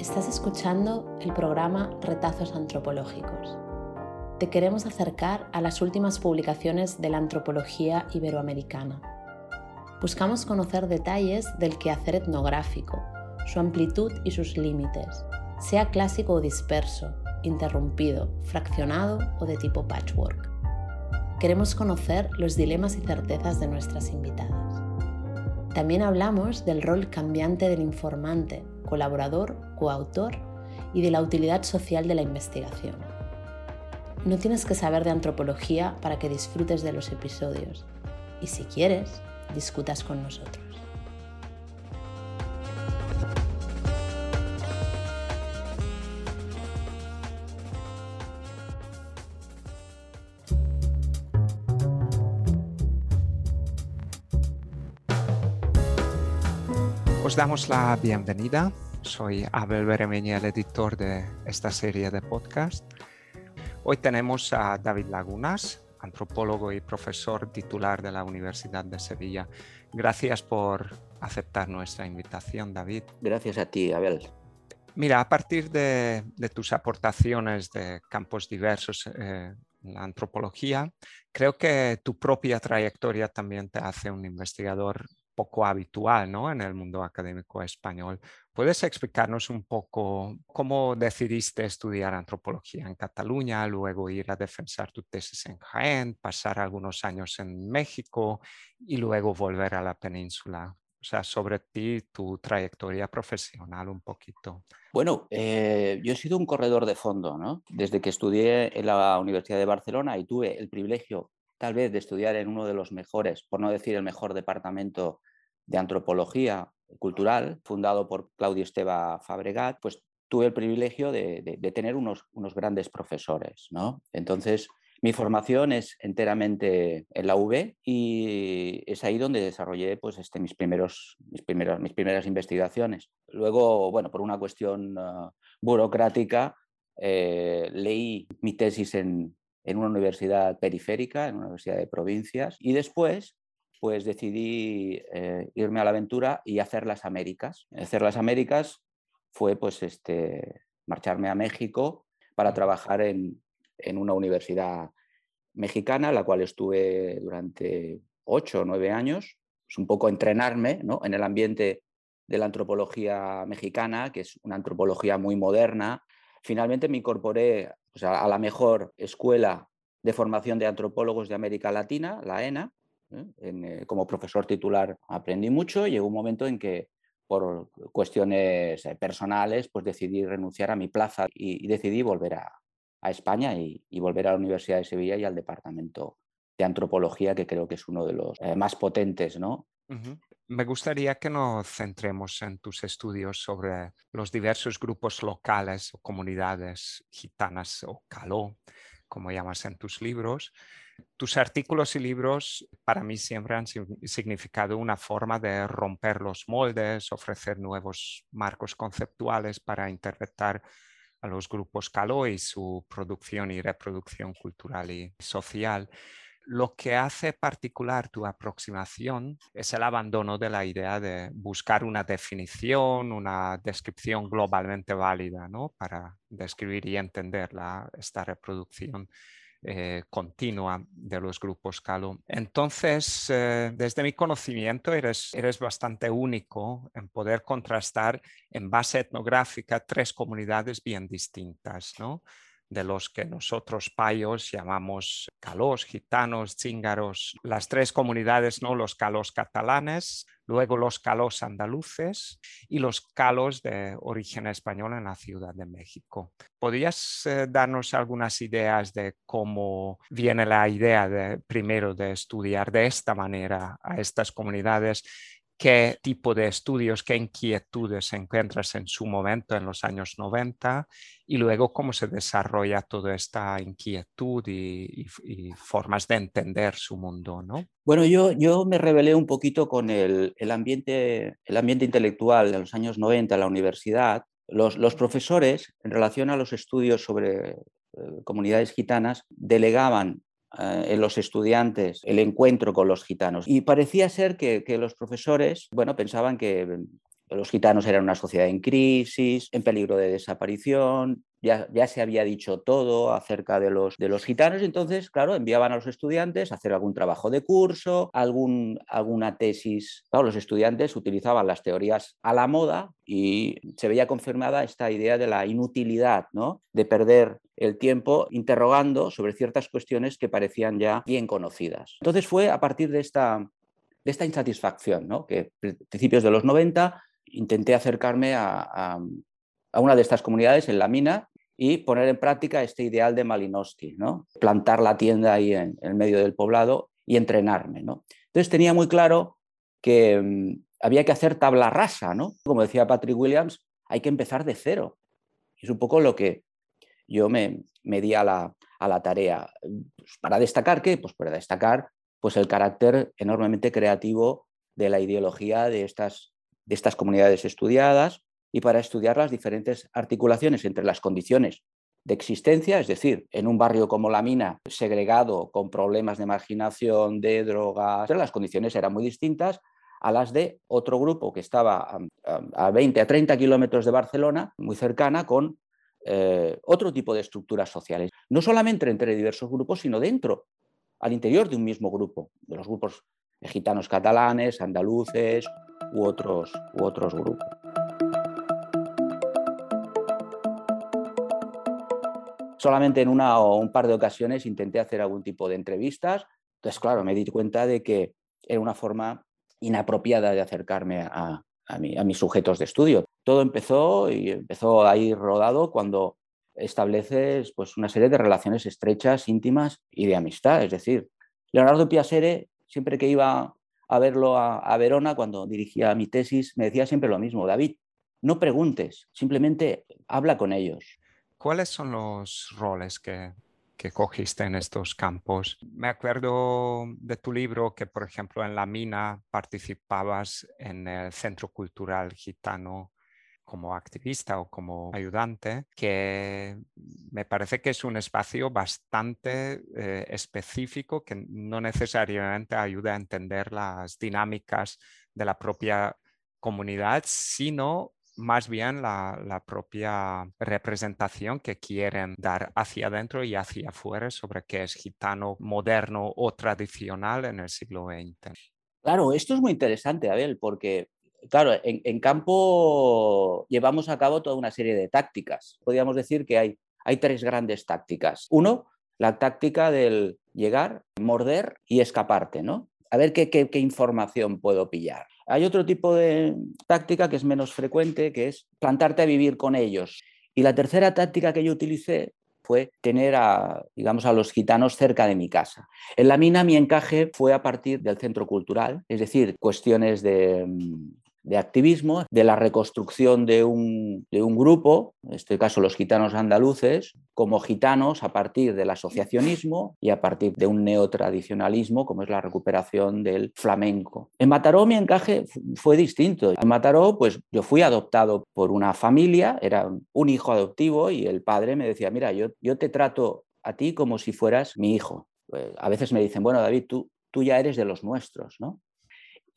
Estás escuchando el programa Retazos Antropológicos. Te queremos acercar a las últimas publicaciones de la antropología iberoamericana. Buscamos conocer detalles del quehacer etnográfico, su amplitud y sus límites, sea clásico o disperso, interrumpido, fraccionado o de tipo patchwork. Queremos conocer los dilemas y certezas de nuestras invitadas. También hablamos del rol cambiante del informante, colaborador, coautor y de la utilidad social de la investigación. No tienes que saber de antropología para que disfrutes de los episodios y si quieres, discutas con nosotros. Os damos la bienvenida. Soy Abel Beremeña, el editor de esta serie de podcast. Hoy tenemos a David Lagunas, antropólogo y profesor titular de la Universidad de Sevilla. Gracias por aceptar nuestra invitación, David. Gracias a ti, Abel. Mira, a partir de, tus aportaciones de campos diversos eh, en la antropología, creo que tu propia trayectoria también te hace un investigador poco habitual ¿no? en el mundo académico español. ¿Puedes explicarnos un poco cómo decidiste estudiar antropología en Cataluña, luego ir a defensar tu tesis en Jaén, pasar algunos años en México y luego volver a la península? O sea, sobre ti, tu trayectoria profesional un poquito. Bueno, eh, yo he sido un corredor de fondo, ¿no? Desde que estudié en la Universidad de Barcelona y tuve el privilegio tal vez de estudiar en uno de los mejores, por no decir el mejor departamento de antropología cultural, fundado por Claudio Esteba Fabregat, pues tuve el privilegio de, tener unos, unos, grandes profesores. ¿no? Entonces, mi formación es enteramente en la UB y es ahí donde desarrollé pues, este, mis, primeros, mis, primeros, mis primeras investigaciones. Luego, bueno, por una cuestión ah, burocrática, eh, leí mi tesis en, en una universidad periférica, en una universidad de provincias, y después pues decidí eh, irme a la aventura y hacer las Américas. Hacer las Américas fue pues este, marcharme a México para trabajar en, una universidad mexicana, la cual estuve durante ocho o nueve años, pues un poco entrenarme en el ambiente de la antropología mexicana, que es una antropología muy moderna. Finalmente me incorporé a la mejor escuela de formación de antropólogos de América Latina, la ENA, ¿eh? Eh, como profesor titular aprendí mucho y llegó un momento en que por cuestiones eh, personales pues decidí renunciar a mi plaza y, decidí volver a, España y, volver a la Universidad de Sevilla y al departamento de antropología que creo que es uno de los más potentes, ¿no? Me gustaría que nos centremos en tus estudios sobre los diversos grupos locales o comunidades gitanas o caló, como llamas en tus libros, tus artículos y libros para mí siempre han significado una forma de romper los moldes, ofrecer nuevos marcos conceptuales para interpretar a los grupos Caló y su producción y reproducción cultural y social. Lo que hace particular tu aproximación es el abandono de la idea de buscar una definición, una descripción globalmente válida ¿no? para describir y entender esta reproducción eh, continua de los grupos Calo. Entonces, eh, desde mi conocimiento, eres, eres bastante único en poder contrastar en base etnográfica tres comunidades bien distintas, ¿no? De los que nosotros payos llamamos calós, gitanos, cíngaros, las tres comunidades, ¿no? los calos catalanes, luego los calos andaluces y los calos de origen español en la Ciudad de México. ¿Podrías eh, darnos algunas ideas de cómo viene la idea de, primero de estudiar de esta manera a estas comunidades qué tipo de estudios, qué inquietudes encuentras en su momento en los años 90 y luego cómo se desarrolla toda esta inquietud y, formas de entender su mundo, ¿no? Bueno, yo, yo me rebelé un poquito con el, ambiente, el ambiente intelectual de los años 90 en la universidad. Los, los profesores, en relación a los estudios sobre eh, comunidades gitanas, delegaban eh, en los estudiantes el encuentro con los gitanos. Y parecía ser que, los profesores, bueno, pensaban que los gitanos eran una sociedad en crisis, en peligro de desaparición, ya, ya, se había dicho todo acerca de los, de los gitanos, entonces, claro, enviaban a los estudiantes a hacer algún trabajo de curso, algún, alguna tesis. Los estudiantes utilizaban las teorías a la moda y se veía confirmada esta idea de la inutilidad, ¿no? de perder el tiempo interrogando sobre ciertas cuestiones que parecían ya bien conocidas. Entonces fue a partir de esta, de esta insatisfacción, ¿no? que principios de los 90 intenté acercarme a, una de estas comunidades en la mina y poner en práctica este ideal de Malinowski, ¿no? plantar la tienda ahí en, el medio del poblado y entrenarme. ¿no? Entonces tenía muy claro que mm, había que hacer tabla rasa, ¿no? como decía Patrick Williams, hay que empezar de cero. Es un poco lo que yo me, me di a la, a la tarea. Pues, ¿Para destacar qué? Pues para destacar pues, el carácter enormemente creativo de la ideología de estas, de estas comunidades estudiadas, y para estudiar las diferentes articulaciones entre las condiciones de existencia, es decir, en un barrio como la mina, segregado, con problemas de marginación, de drogas, las condiciones eran muy distintas a las de otro grupo que estaba a 20 a 30 kilómetros de Barcelona, muy cercana, con eh, otro tipo de estructuras sociales. No solamente entre diversos grupos, sino dentro, al interior de un mismo grupo, de los grupos gitanos catalanes, andaluces u otros, u otros grupos. solamente en una o un par de ocasiones intenté hacer algún tipo de entrevistas. Entonces, claro, me di cuenta de que era una forma inapropiada de acercarme a, mis sujetos de estudio. Todo empezó y empezó a ir rodado cuando estableces pues, una serie de relaciones estrechas, íntimas y de amistad. Es decir, Leonardo Piasere, siempre que iba a verlo a Verona, cuando dirigía mi tesis, me decía siempre lo mismo, David, no preguntes, simplemente habla con ellos. ¿Cuáles son los roles que, cogiste en estos campos? Me acuerdo de tu libro que, por ejemplo, en la mina participabas en el Centro Cultural Gitano como activista o como ayudante, que me parece que es un espacio bastante eh, específico que no necesariamente ayuda a entender las dinámicas de la propia comunidad, sino más bien la, propia representación que quieren dar hacia adentro y hacia afuera sobre qué es gitano moderno o tradicional en el siglo XX. Claro, esto es muy interesante, Abel, porque claro, en, campo llevamos a cabo toda una serie de tácticas. Podríamos decir que hay, tres grandes tácticas. Uno, la táctica del llegar, morder y escaparte, ¿no? A ver qué, qué información puedo pillar. Hay otro tipo de táctica que es menos frecuente, que es plantarte a vivir con ellos. Y la tercera táctica que yo utilicé fue tener a, digamos, a los gitanos cerca de mi casa. En la mina mi encaje fue a partir del centro cultural, es decir, cuestiones de mm, de activismo, de la reconstrucción de un, grupo, en este caso los gitanos andaluces, como gitanos a partir del asociacionismo y a partir de un neotradicionalismo, como es la recuperación del flamenco. En Mataró mi encaje fue distinto. En Mataró, pues yo fui adoptado por una familia, era un hijo adoptivo y el padre me decía, mira, yo, yo te trato a ti como si fueras mi hijo. Pues, a veces me dicen, bueno, David, tú, tú ya eres de los nuestros, ¿no?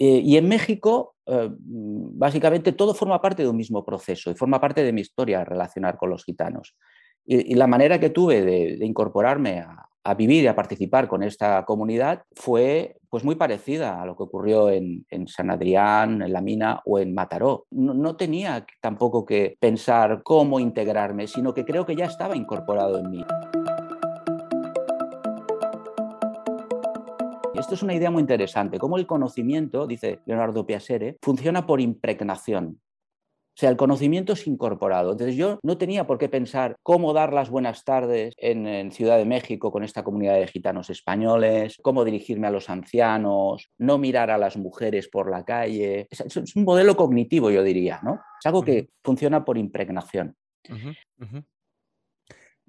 Eh, y en México, eh, básicamente todo forma parte de un mismo proceso y forma parte de mi historia relacionar con los gitanos. Y, la manera que tuve de, incorporarme a, vivir y a participar con esta comunidad fue pues muy parecida a lo que ocurrió en, San Adrián, en La Mina o en Mataró. No, no, tenía tampoco que pensar cómo integrarme, sino que creo que ya estaba incorporado en mí. Esto es una idea muy interesante, cómo el conocimiento, dice Leonardo Piasere, funciona por impregnación. O sea, el conocimiento es incorporado. Entonces yo no tenía por qué pensar cómo dar las buenas tardes en, Ciudad de México con esta comunidad de gitanos españoles, cómo dirigirme a los ancianos, no mirar a las mujeres por la calle. Es, un modelo cognitivo, yo diría, ¿no? Es algo que funciona por impregnación.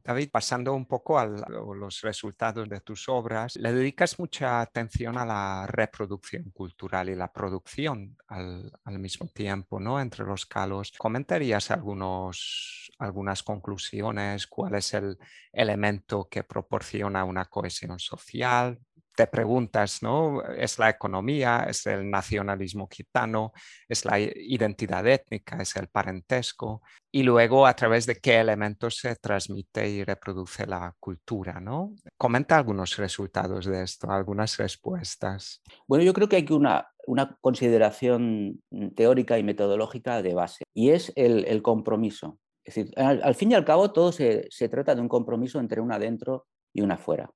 David, pasando un poco a los resultados de tus obras, le dedicas mucha atención a la reproducción cultural y la producción al, mismo tiempo, ¿no? Entre los calos. ¿Comentarías algunos, algunas conclusiones? ¿Cuál es el elemento que proporciona una cohesión social? Te preguntas, ¿no? ¿Es la economía? ¿Es el nacionalismo gitano? ¿Es la identidad étnica? ¿Es el parentesco? Y luego a través de qué elementos se transmite y reproduce la cultura, ¿no? Comenta algunos resultados de esto, algunas respuestas. Bueno, yo creo que hay una, una consideración teórica y metodológica de base, y es el, compromiso. Es decir, al, fin y al cabo todo se, trata de un compromiso entre un adentro y un afuera.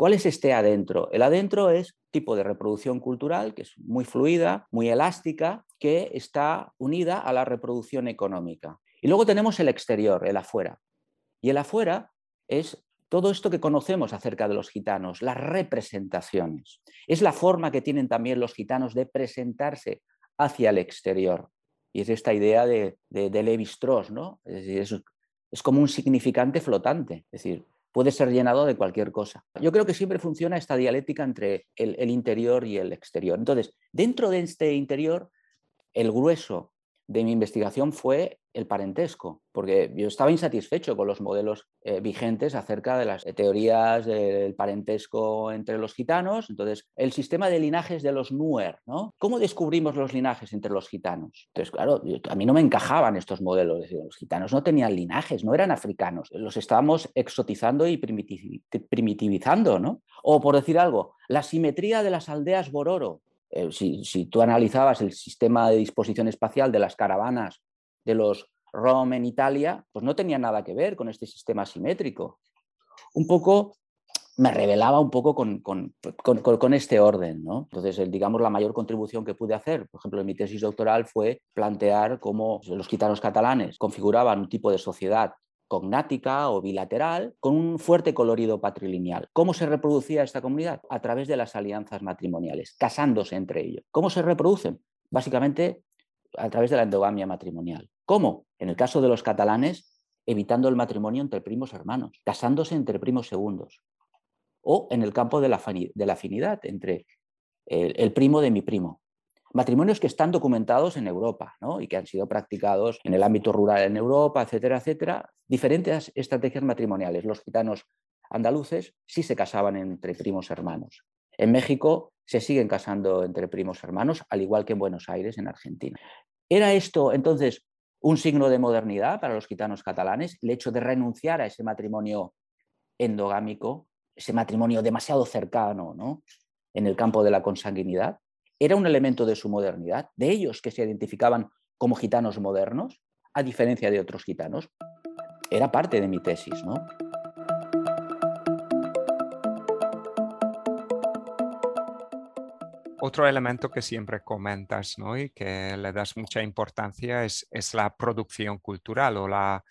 ¿Cuál es este adentro? El adentro es tipo de reproducción cultural que es muy fluida, muy elástica, que está unida a la reproducción económica. Y luego tenemos el exterior, el afuera. Y el afuera es todo esto que conocemos acerca de los gitanos, las representaciones. Es la forma que tienen también los gitanos de presentarse hacia el exterior. Y es esta idea de, de, Levi Strauss, ¿no? Es, decir, es como un significante flotante. Es decir, puede ser llenado de cualquier cosa. Yo creo que siempre funciona esta dialéctica entre el, interior y el exterior. Entonces, dentro de este interior, el grueso de mi investigación fue el parentesco, porque yo estaba insatisfecho con los modelos eh, vigentes acerca de las teorías del parentesco entre los gitanos. Entonces, el sistema de linajes de los Nuer, ¿no? ¿Cómo descubrimos los linajes entre los gitanos? Entonces, claro, a mí no me encajaban estos modelos. Los gitanos no tenían linajes, no eran africanos. Los estábamos exotizando y primitivizando, ¿no? O por decir algo, la simetría de las aldeas Bororo. Eh, si, si tú analizabas el sistema de disposición espacial de las caravanas de los ROM en Italia, pues no tenía nada que ver con este sistema simétrico. Un poco me revelaba un poco con, con, este orden. ¿no? Entonces, digamos, la mayor contribución que pude hacer, por ejemplo, en mi tesis doctoral fue plantear cómo los gitanos catalanes configuraban un tipo de sociedad cognática o bilateral con un fuerte colorido patrilineal. ¿Cómo se reproducía esta comunidad? A través de las alianzas matrimoniales, casándose entre ellos. ¿Cómo se reproducen? Básicamente a través de la endogamia matrimonial. ¿Cómo? En el caso de los catalanes, evitando el matrimonio entre primos hermanos, casándose entre primos segundos. O en el campo de la, afinidad entre el, primo de mi primo. Matrimonios que están documentados en Europa y que han sido practicados en el ámbito rural en Europa, etcétera, etcétera. Diferentes estrategias matrimoniales. Los gitanos andaluces sí se casaban entre primos hermanos. En México se siguen casando entre primos hermanos, al igual que en Buenos Aires, en Argentina. ¿Era esto entonces un signo de modernidad para los gitanos catalanes, el hecho de renunciar a ese matrimonio endogámico, ese matrimonio demasiado cercano ¿no? en el campo de la consanguinidad? ¿Era un elemento de su modernidad, de ellos que se identificaban como gitanos modernos, a diferencia de otros gitanos? Era parte de mi tesis, ¿no? Otro elemento que siempre comentas ¿no? y que le das mucha importancia es, es la producción cultural o la,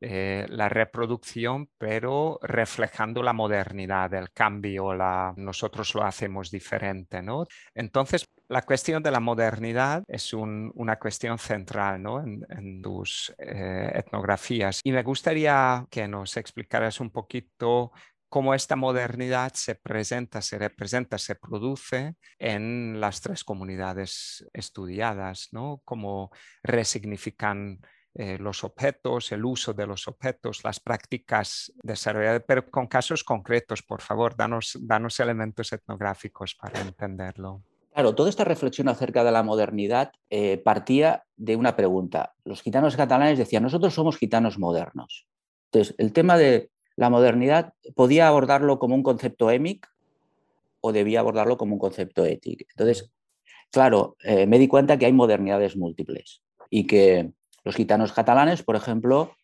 eh, la reproducción, pero reflejando la modernidad, el cambio, la, nosotros lo hacemos diferente. ¿no? Entonces, la cuestión de la modernidad es una cuestión central en, tus eh, etnografías. Y me gustaría que nos explicaras un poquito cómo esta modernidad se presenta, se representa, se produce en las tres comunidades estudiadas, ¿no? Cómo resignifican eh, los objetos, el uso de los objetos, las prácticas desarrolladas, pero con casos concretos, por favor, danos, danos elementos etnográficos para entenderlo. Claro, toda esta reflexión acerca de la modernidad eh, partía de una pregunta. Los gitanos catalanes decían, nosotros somos gitanos modernos. Entonces, el tema de la modernidad podía abordarlo como un concepto émic o debía abordarlo como un concepto ético. Entonces, claro, eh, me di cuenta que hay modernidades múltiples y que los gitanos catalanes, por ejemplo,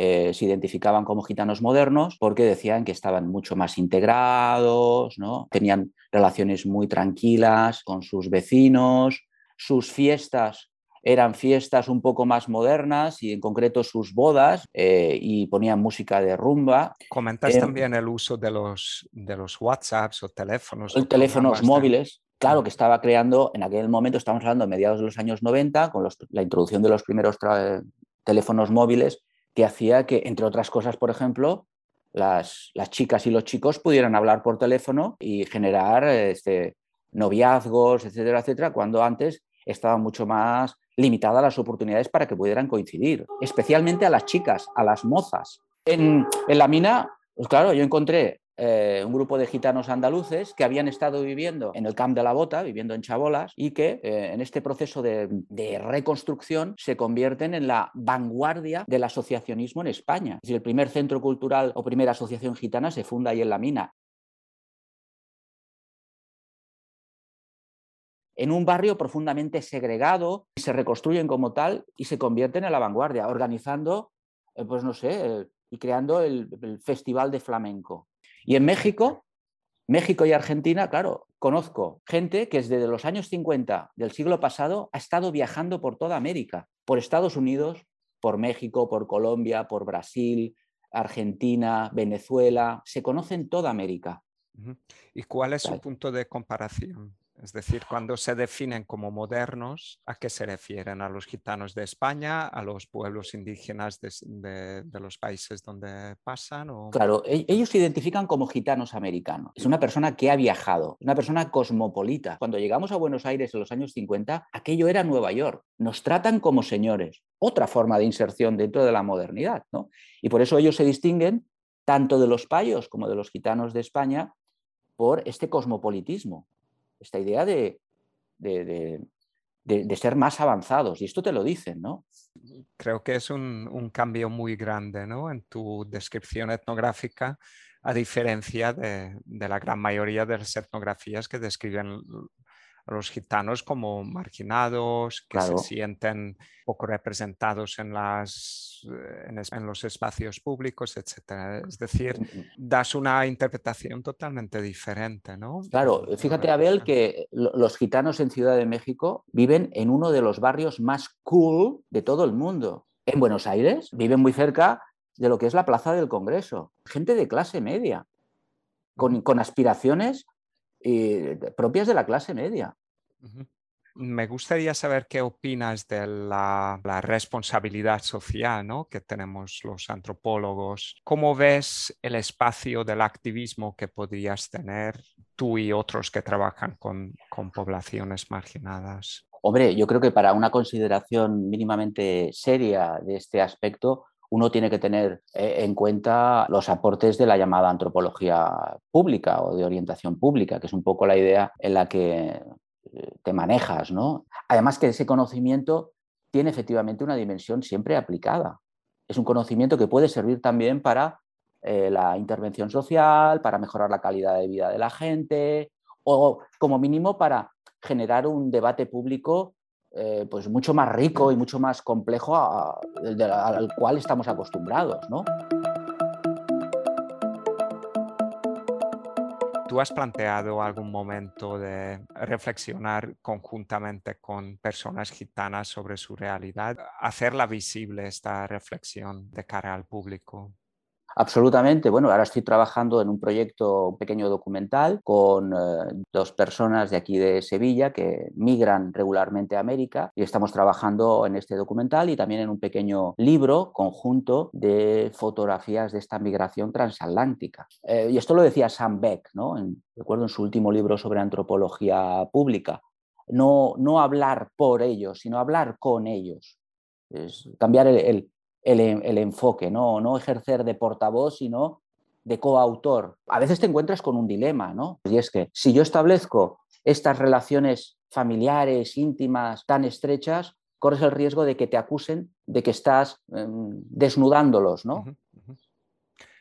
eh, se identificaban como gitanos modernos porque decían que estaban mucho más integrados, ¿no? tenían relaciones muy tranquilas con sus vecinos, sus fiestas eran fiestas un poco más modernas y en concreto sus bodas eh, y ponían música de rumba. Comentas eh, también el uso de los, de los WhatsApps o teléfonos. teléfonos móviles. Claro, que estaba creando, en aquel momento, estamos hablando de mediados de los años 90, con la introducción de los primeros teléfonos móviles, que hacía que, entre otras cosas, por ejemplo, las, las, chicas y los chicos pudieran hablar por teléfono y generar este, noviazgos, etcétera, etcétera, cuando antes estaba mucho más limitada las oportunidades para que pudieran coincidir, especialmente a las chicas, a las mozas. En, la mina, pues claro, yo encontré eh, un grupo de gitanos andaluces que habían estado viviendo en el Camp de la Bota, viviendo en Chabolas, y que eh, en este proceso de, reconstrucción se convierten en la vanguardia del asociacionismo en España. Es decir, el primer centro cultural o primera asociación gitana se funda ahí en la mina. en un barrio profundamente segregado y se reconstruyen como tal y se convierten en la vanguardia, organizando, eh, pues no sé, y creando el, Festival de Flamenco. Y en México, México y Argentina, claro, conozco gente que desde los años 50 del siglo pasado ha estado viajando por toda América, por Estados Unidos, por México, por Colombia, por Brasil, Argentina, Venezuela, se conocen toda América. ¿Y cuál es su punto de comparación? Es decir, cuando se definen como modernos, ¿a qué se refieren? ¿A los gitanos de España? ¿A los pueblos indígenas de, los países donde pasan? Claro, e-, ellos se identifican como gitanos americanos. Es una persona que ha viajado, una persona cosmopolita. Cuando llegamos a Buenos Aires en los años 50, aquello era Nueva York. Nos tratan como señores. Otra forma de inserción dentro de la modernidad. ¿no? Y por eso ellos se distinguen tanto de los payos como de los gitanos de España por este cosmopolitismo esta idea de, de, ser más avanzados. Y esto te lo dicen, ¿no? Creo que es un, cambio muy grande ¿no? en tu descripción etnográfica, a diferencia de, de, la gran mayoría de las etnografías que describen a los gitanos como marginados, que se sienten poco representados en, las, eh, en, los espacios públicos, etc. Es decir, das una interpretación totalmente diferente, ¿no? Claro, fíjate, Abel, que los gitanos en Ciudad de México viven en uno de los barrios más cool de todo el mundo. En Buenos Aires viven muy cerca de lo que es la Plaza del Congreso. Gente de clase media, con, con aspiraciones propias de la clase media. Me gustaría saber qué opinas de la, responsabilidad social ¿no? que tenemos los antropólogos. ¿Cómo ves el espacio del activismo que podrías tener tú y otros que trabajan con, con poblaciones marginadas? Hombre, yo creo que para una consideración mínimamente seria de este aspecto, uno tiene que tener eh, en cuenta los aportes de la llamada antropología pública o de orientación pública, que es un poco la idea en la que eh, te manejas, ¿no? Además que ese conocimiento tiene efectivamente una dimensión siempre aplicada. Es un conocimiento que puede servir también para eh, la intervención social, para mejorar la calidad de vida de la gente o como mínimo para generar un debate público eh, pues mucho más rico y mucho más complejo al cual estamos acostumbrados. ¿no? ¿Tú has planteado algún momento de reflexionar conjuntamente con personas gitanas sobre su realidad, hacerla visible esta reflexión de cara al público? Absolutamente. Bueno, ahora estoy trabajando en un proyecto, un pequeño documental, con eh, dos personas de aquí de Sevilla que migran regularmente a América y estamos trabajando en este documental y también en un pequeño libro conjunto de fotografías de esta migración transatlántica. Eh, y esto lo decía Sam Beck, ¿no? recuerdo en su último libro sobre antropología pública. No, no hablar por ellos, sino hablar con ellos. Cambiar el, enfoque, ¿no? no ejercer de portavoz, sino de coautor. A veces te encuentras con un dilema, ¿no? Y es que si yo establezco estas relaciones familiares, íntimas, tan estrechas, corres el riesgo de que te acusen de que estás em, desnudándolos, ¿no?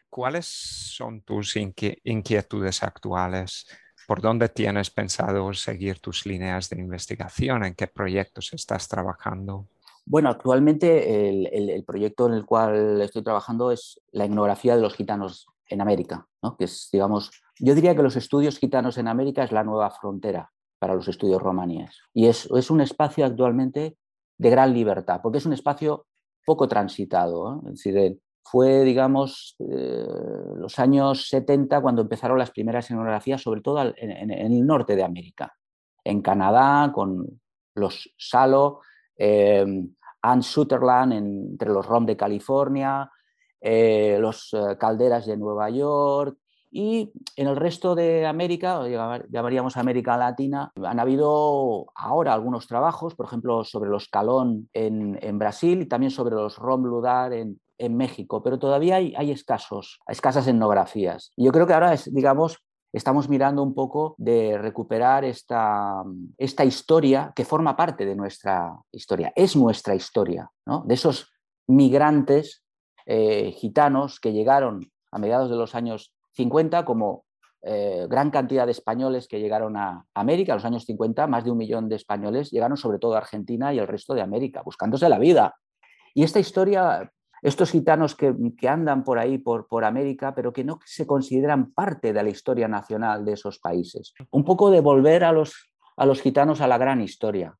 ¿Cuáles son tus inquietudes actuales? ¿Por dónde tienes pensado seguir tus líneas de investigación? ¿En qué proyectos estás trabajando? Bueno, actualmente el, proyecto en el cual estoy trabajando es la etnografía de los gitanos en América, ¿no? que es, digamos, yo diría que los estudios gitanos en América es la nueva frontera para los estudios romaníes. Y es, un espacio actualmente de gran libertad, porque es un espacio poco transitado. Es decir, fue, digamos, eh, los años 70 cuando empezaron las primeras etnografías, sobre todo en, el norte de América, en Canadá, con los Salo, Anne Sutherland entre los ROM de California, eh, los eh, calderas de Nueva York y en el resto de América, llamaríamos América Latina, han habido ahora algunos trabajos, por ejemplo, sobre los Calón en, Brasil y también sobre los Rom Ludar en, en México, pero todavía hay, hay escasos, escasas etnografías. Yo creo que ahora, es, digamos, estamos mirando un poco de recuperar esta, esta historia que forma parte de nuestra historia, es nuestra historia, ¿no? de esos migrantes eh, gitanos que llegaron a mediados de los años 50 como eh, gran cantidad de españoles que llegaron a América, en los años 50, más de un millón de españoles llegaron sobre todo a Argentina y el resto de América, buscándose la vida. Y esta historia estos gitanos que, andan por ahí, por, América, pero que no se consideran parte de la historia nacional de esos países. Un poco de volver a los, a los gitanos a la gran historia.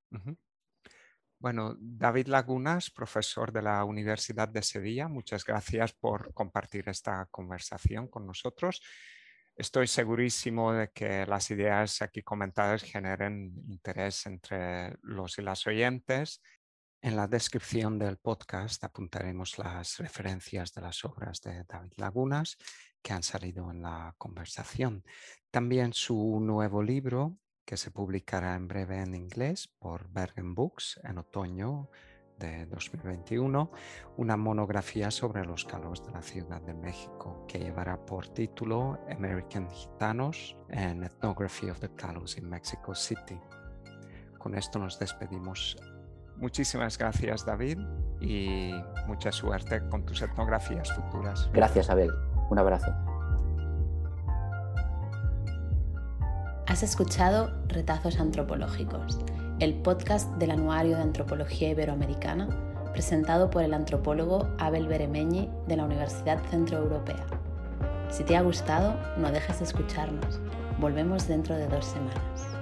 Bueno, David Lagunas, profesor de la Universidad de Sevilla, muchas gracias por compartir esta conversación con nosotros. Estoy segurísimo de que las ideas aquí comentadas generen interés entre los y las oyentes en la descripción del podcast apuntaremos las referencias de las obras de David Lagunas que han salido en la conversación. También su nuevo libro, que se publicará en breve en inglés por Bergen Books en otoño de 2021, una monografía sobre los calos de la Ciudad de México, que llevará por título American Gitanos and Ethnography of the Calos in Mexico City. Con esto nos despedimos Muchísimas gracias David y mucha suerte con tus etnografías futuras. Gracias Abel, un abrazo. Has escuchado Retazos Antropológicos, el podcast del Anuario de Antropología Iberoamericana presentado por el antropólogo Abel Beremeñi de la Universidad Centroeuropea. Si te ha gustado, no dejes de escucharnos. Volvemos dentro de dos semanas.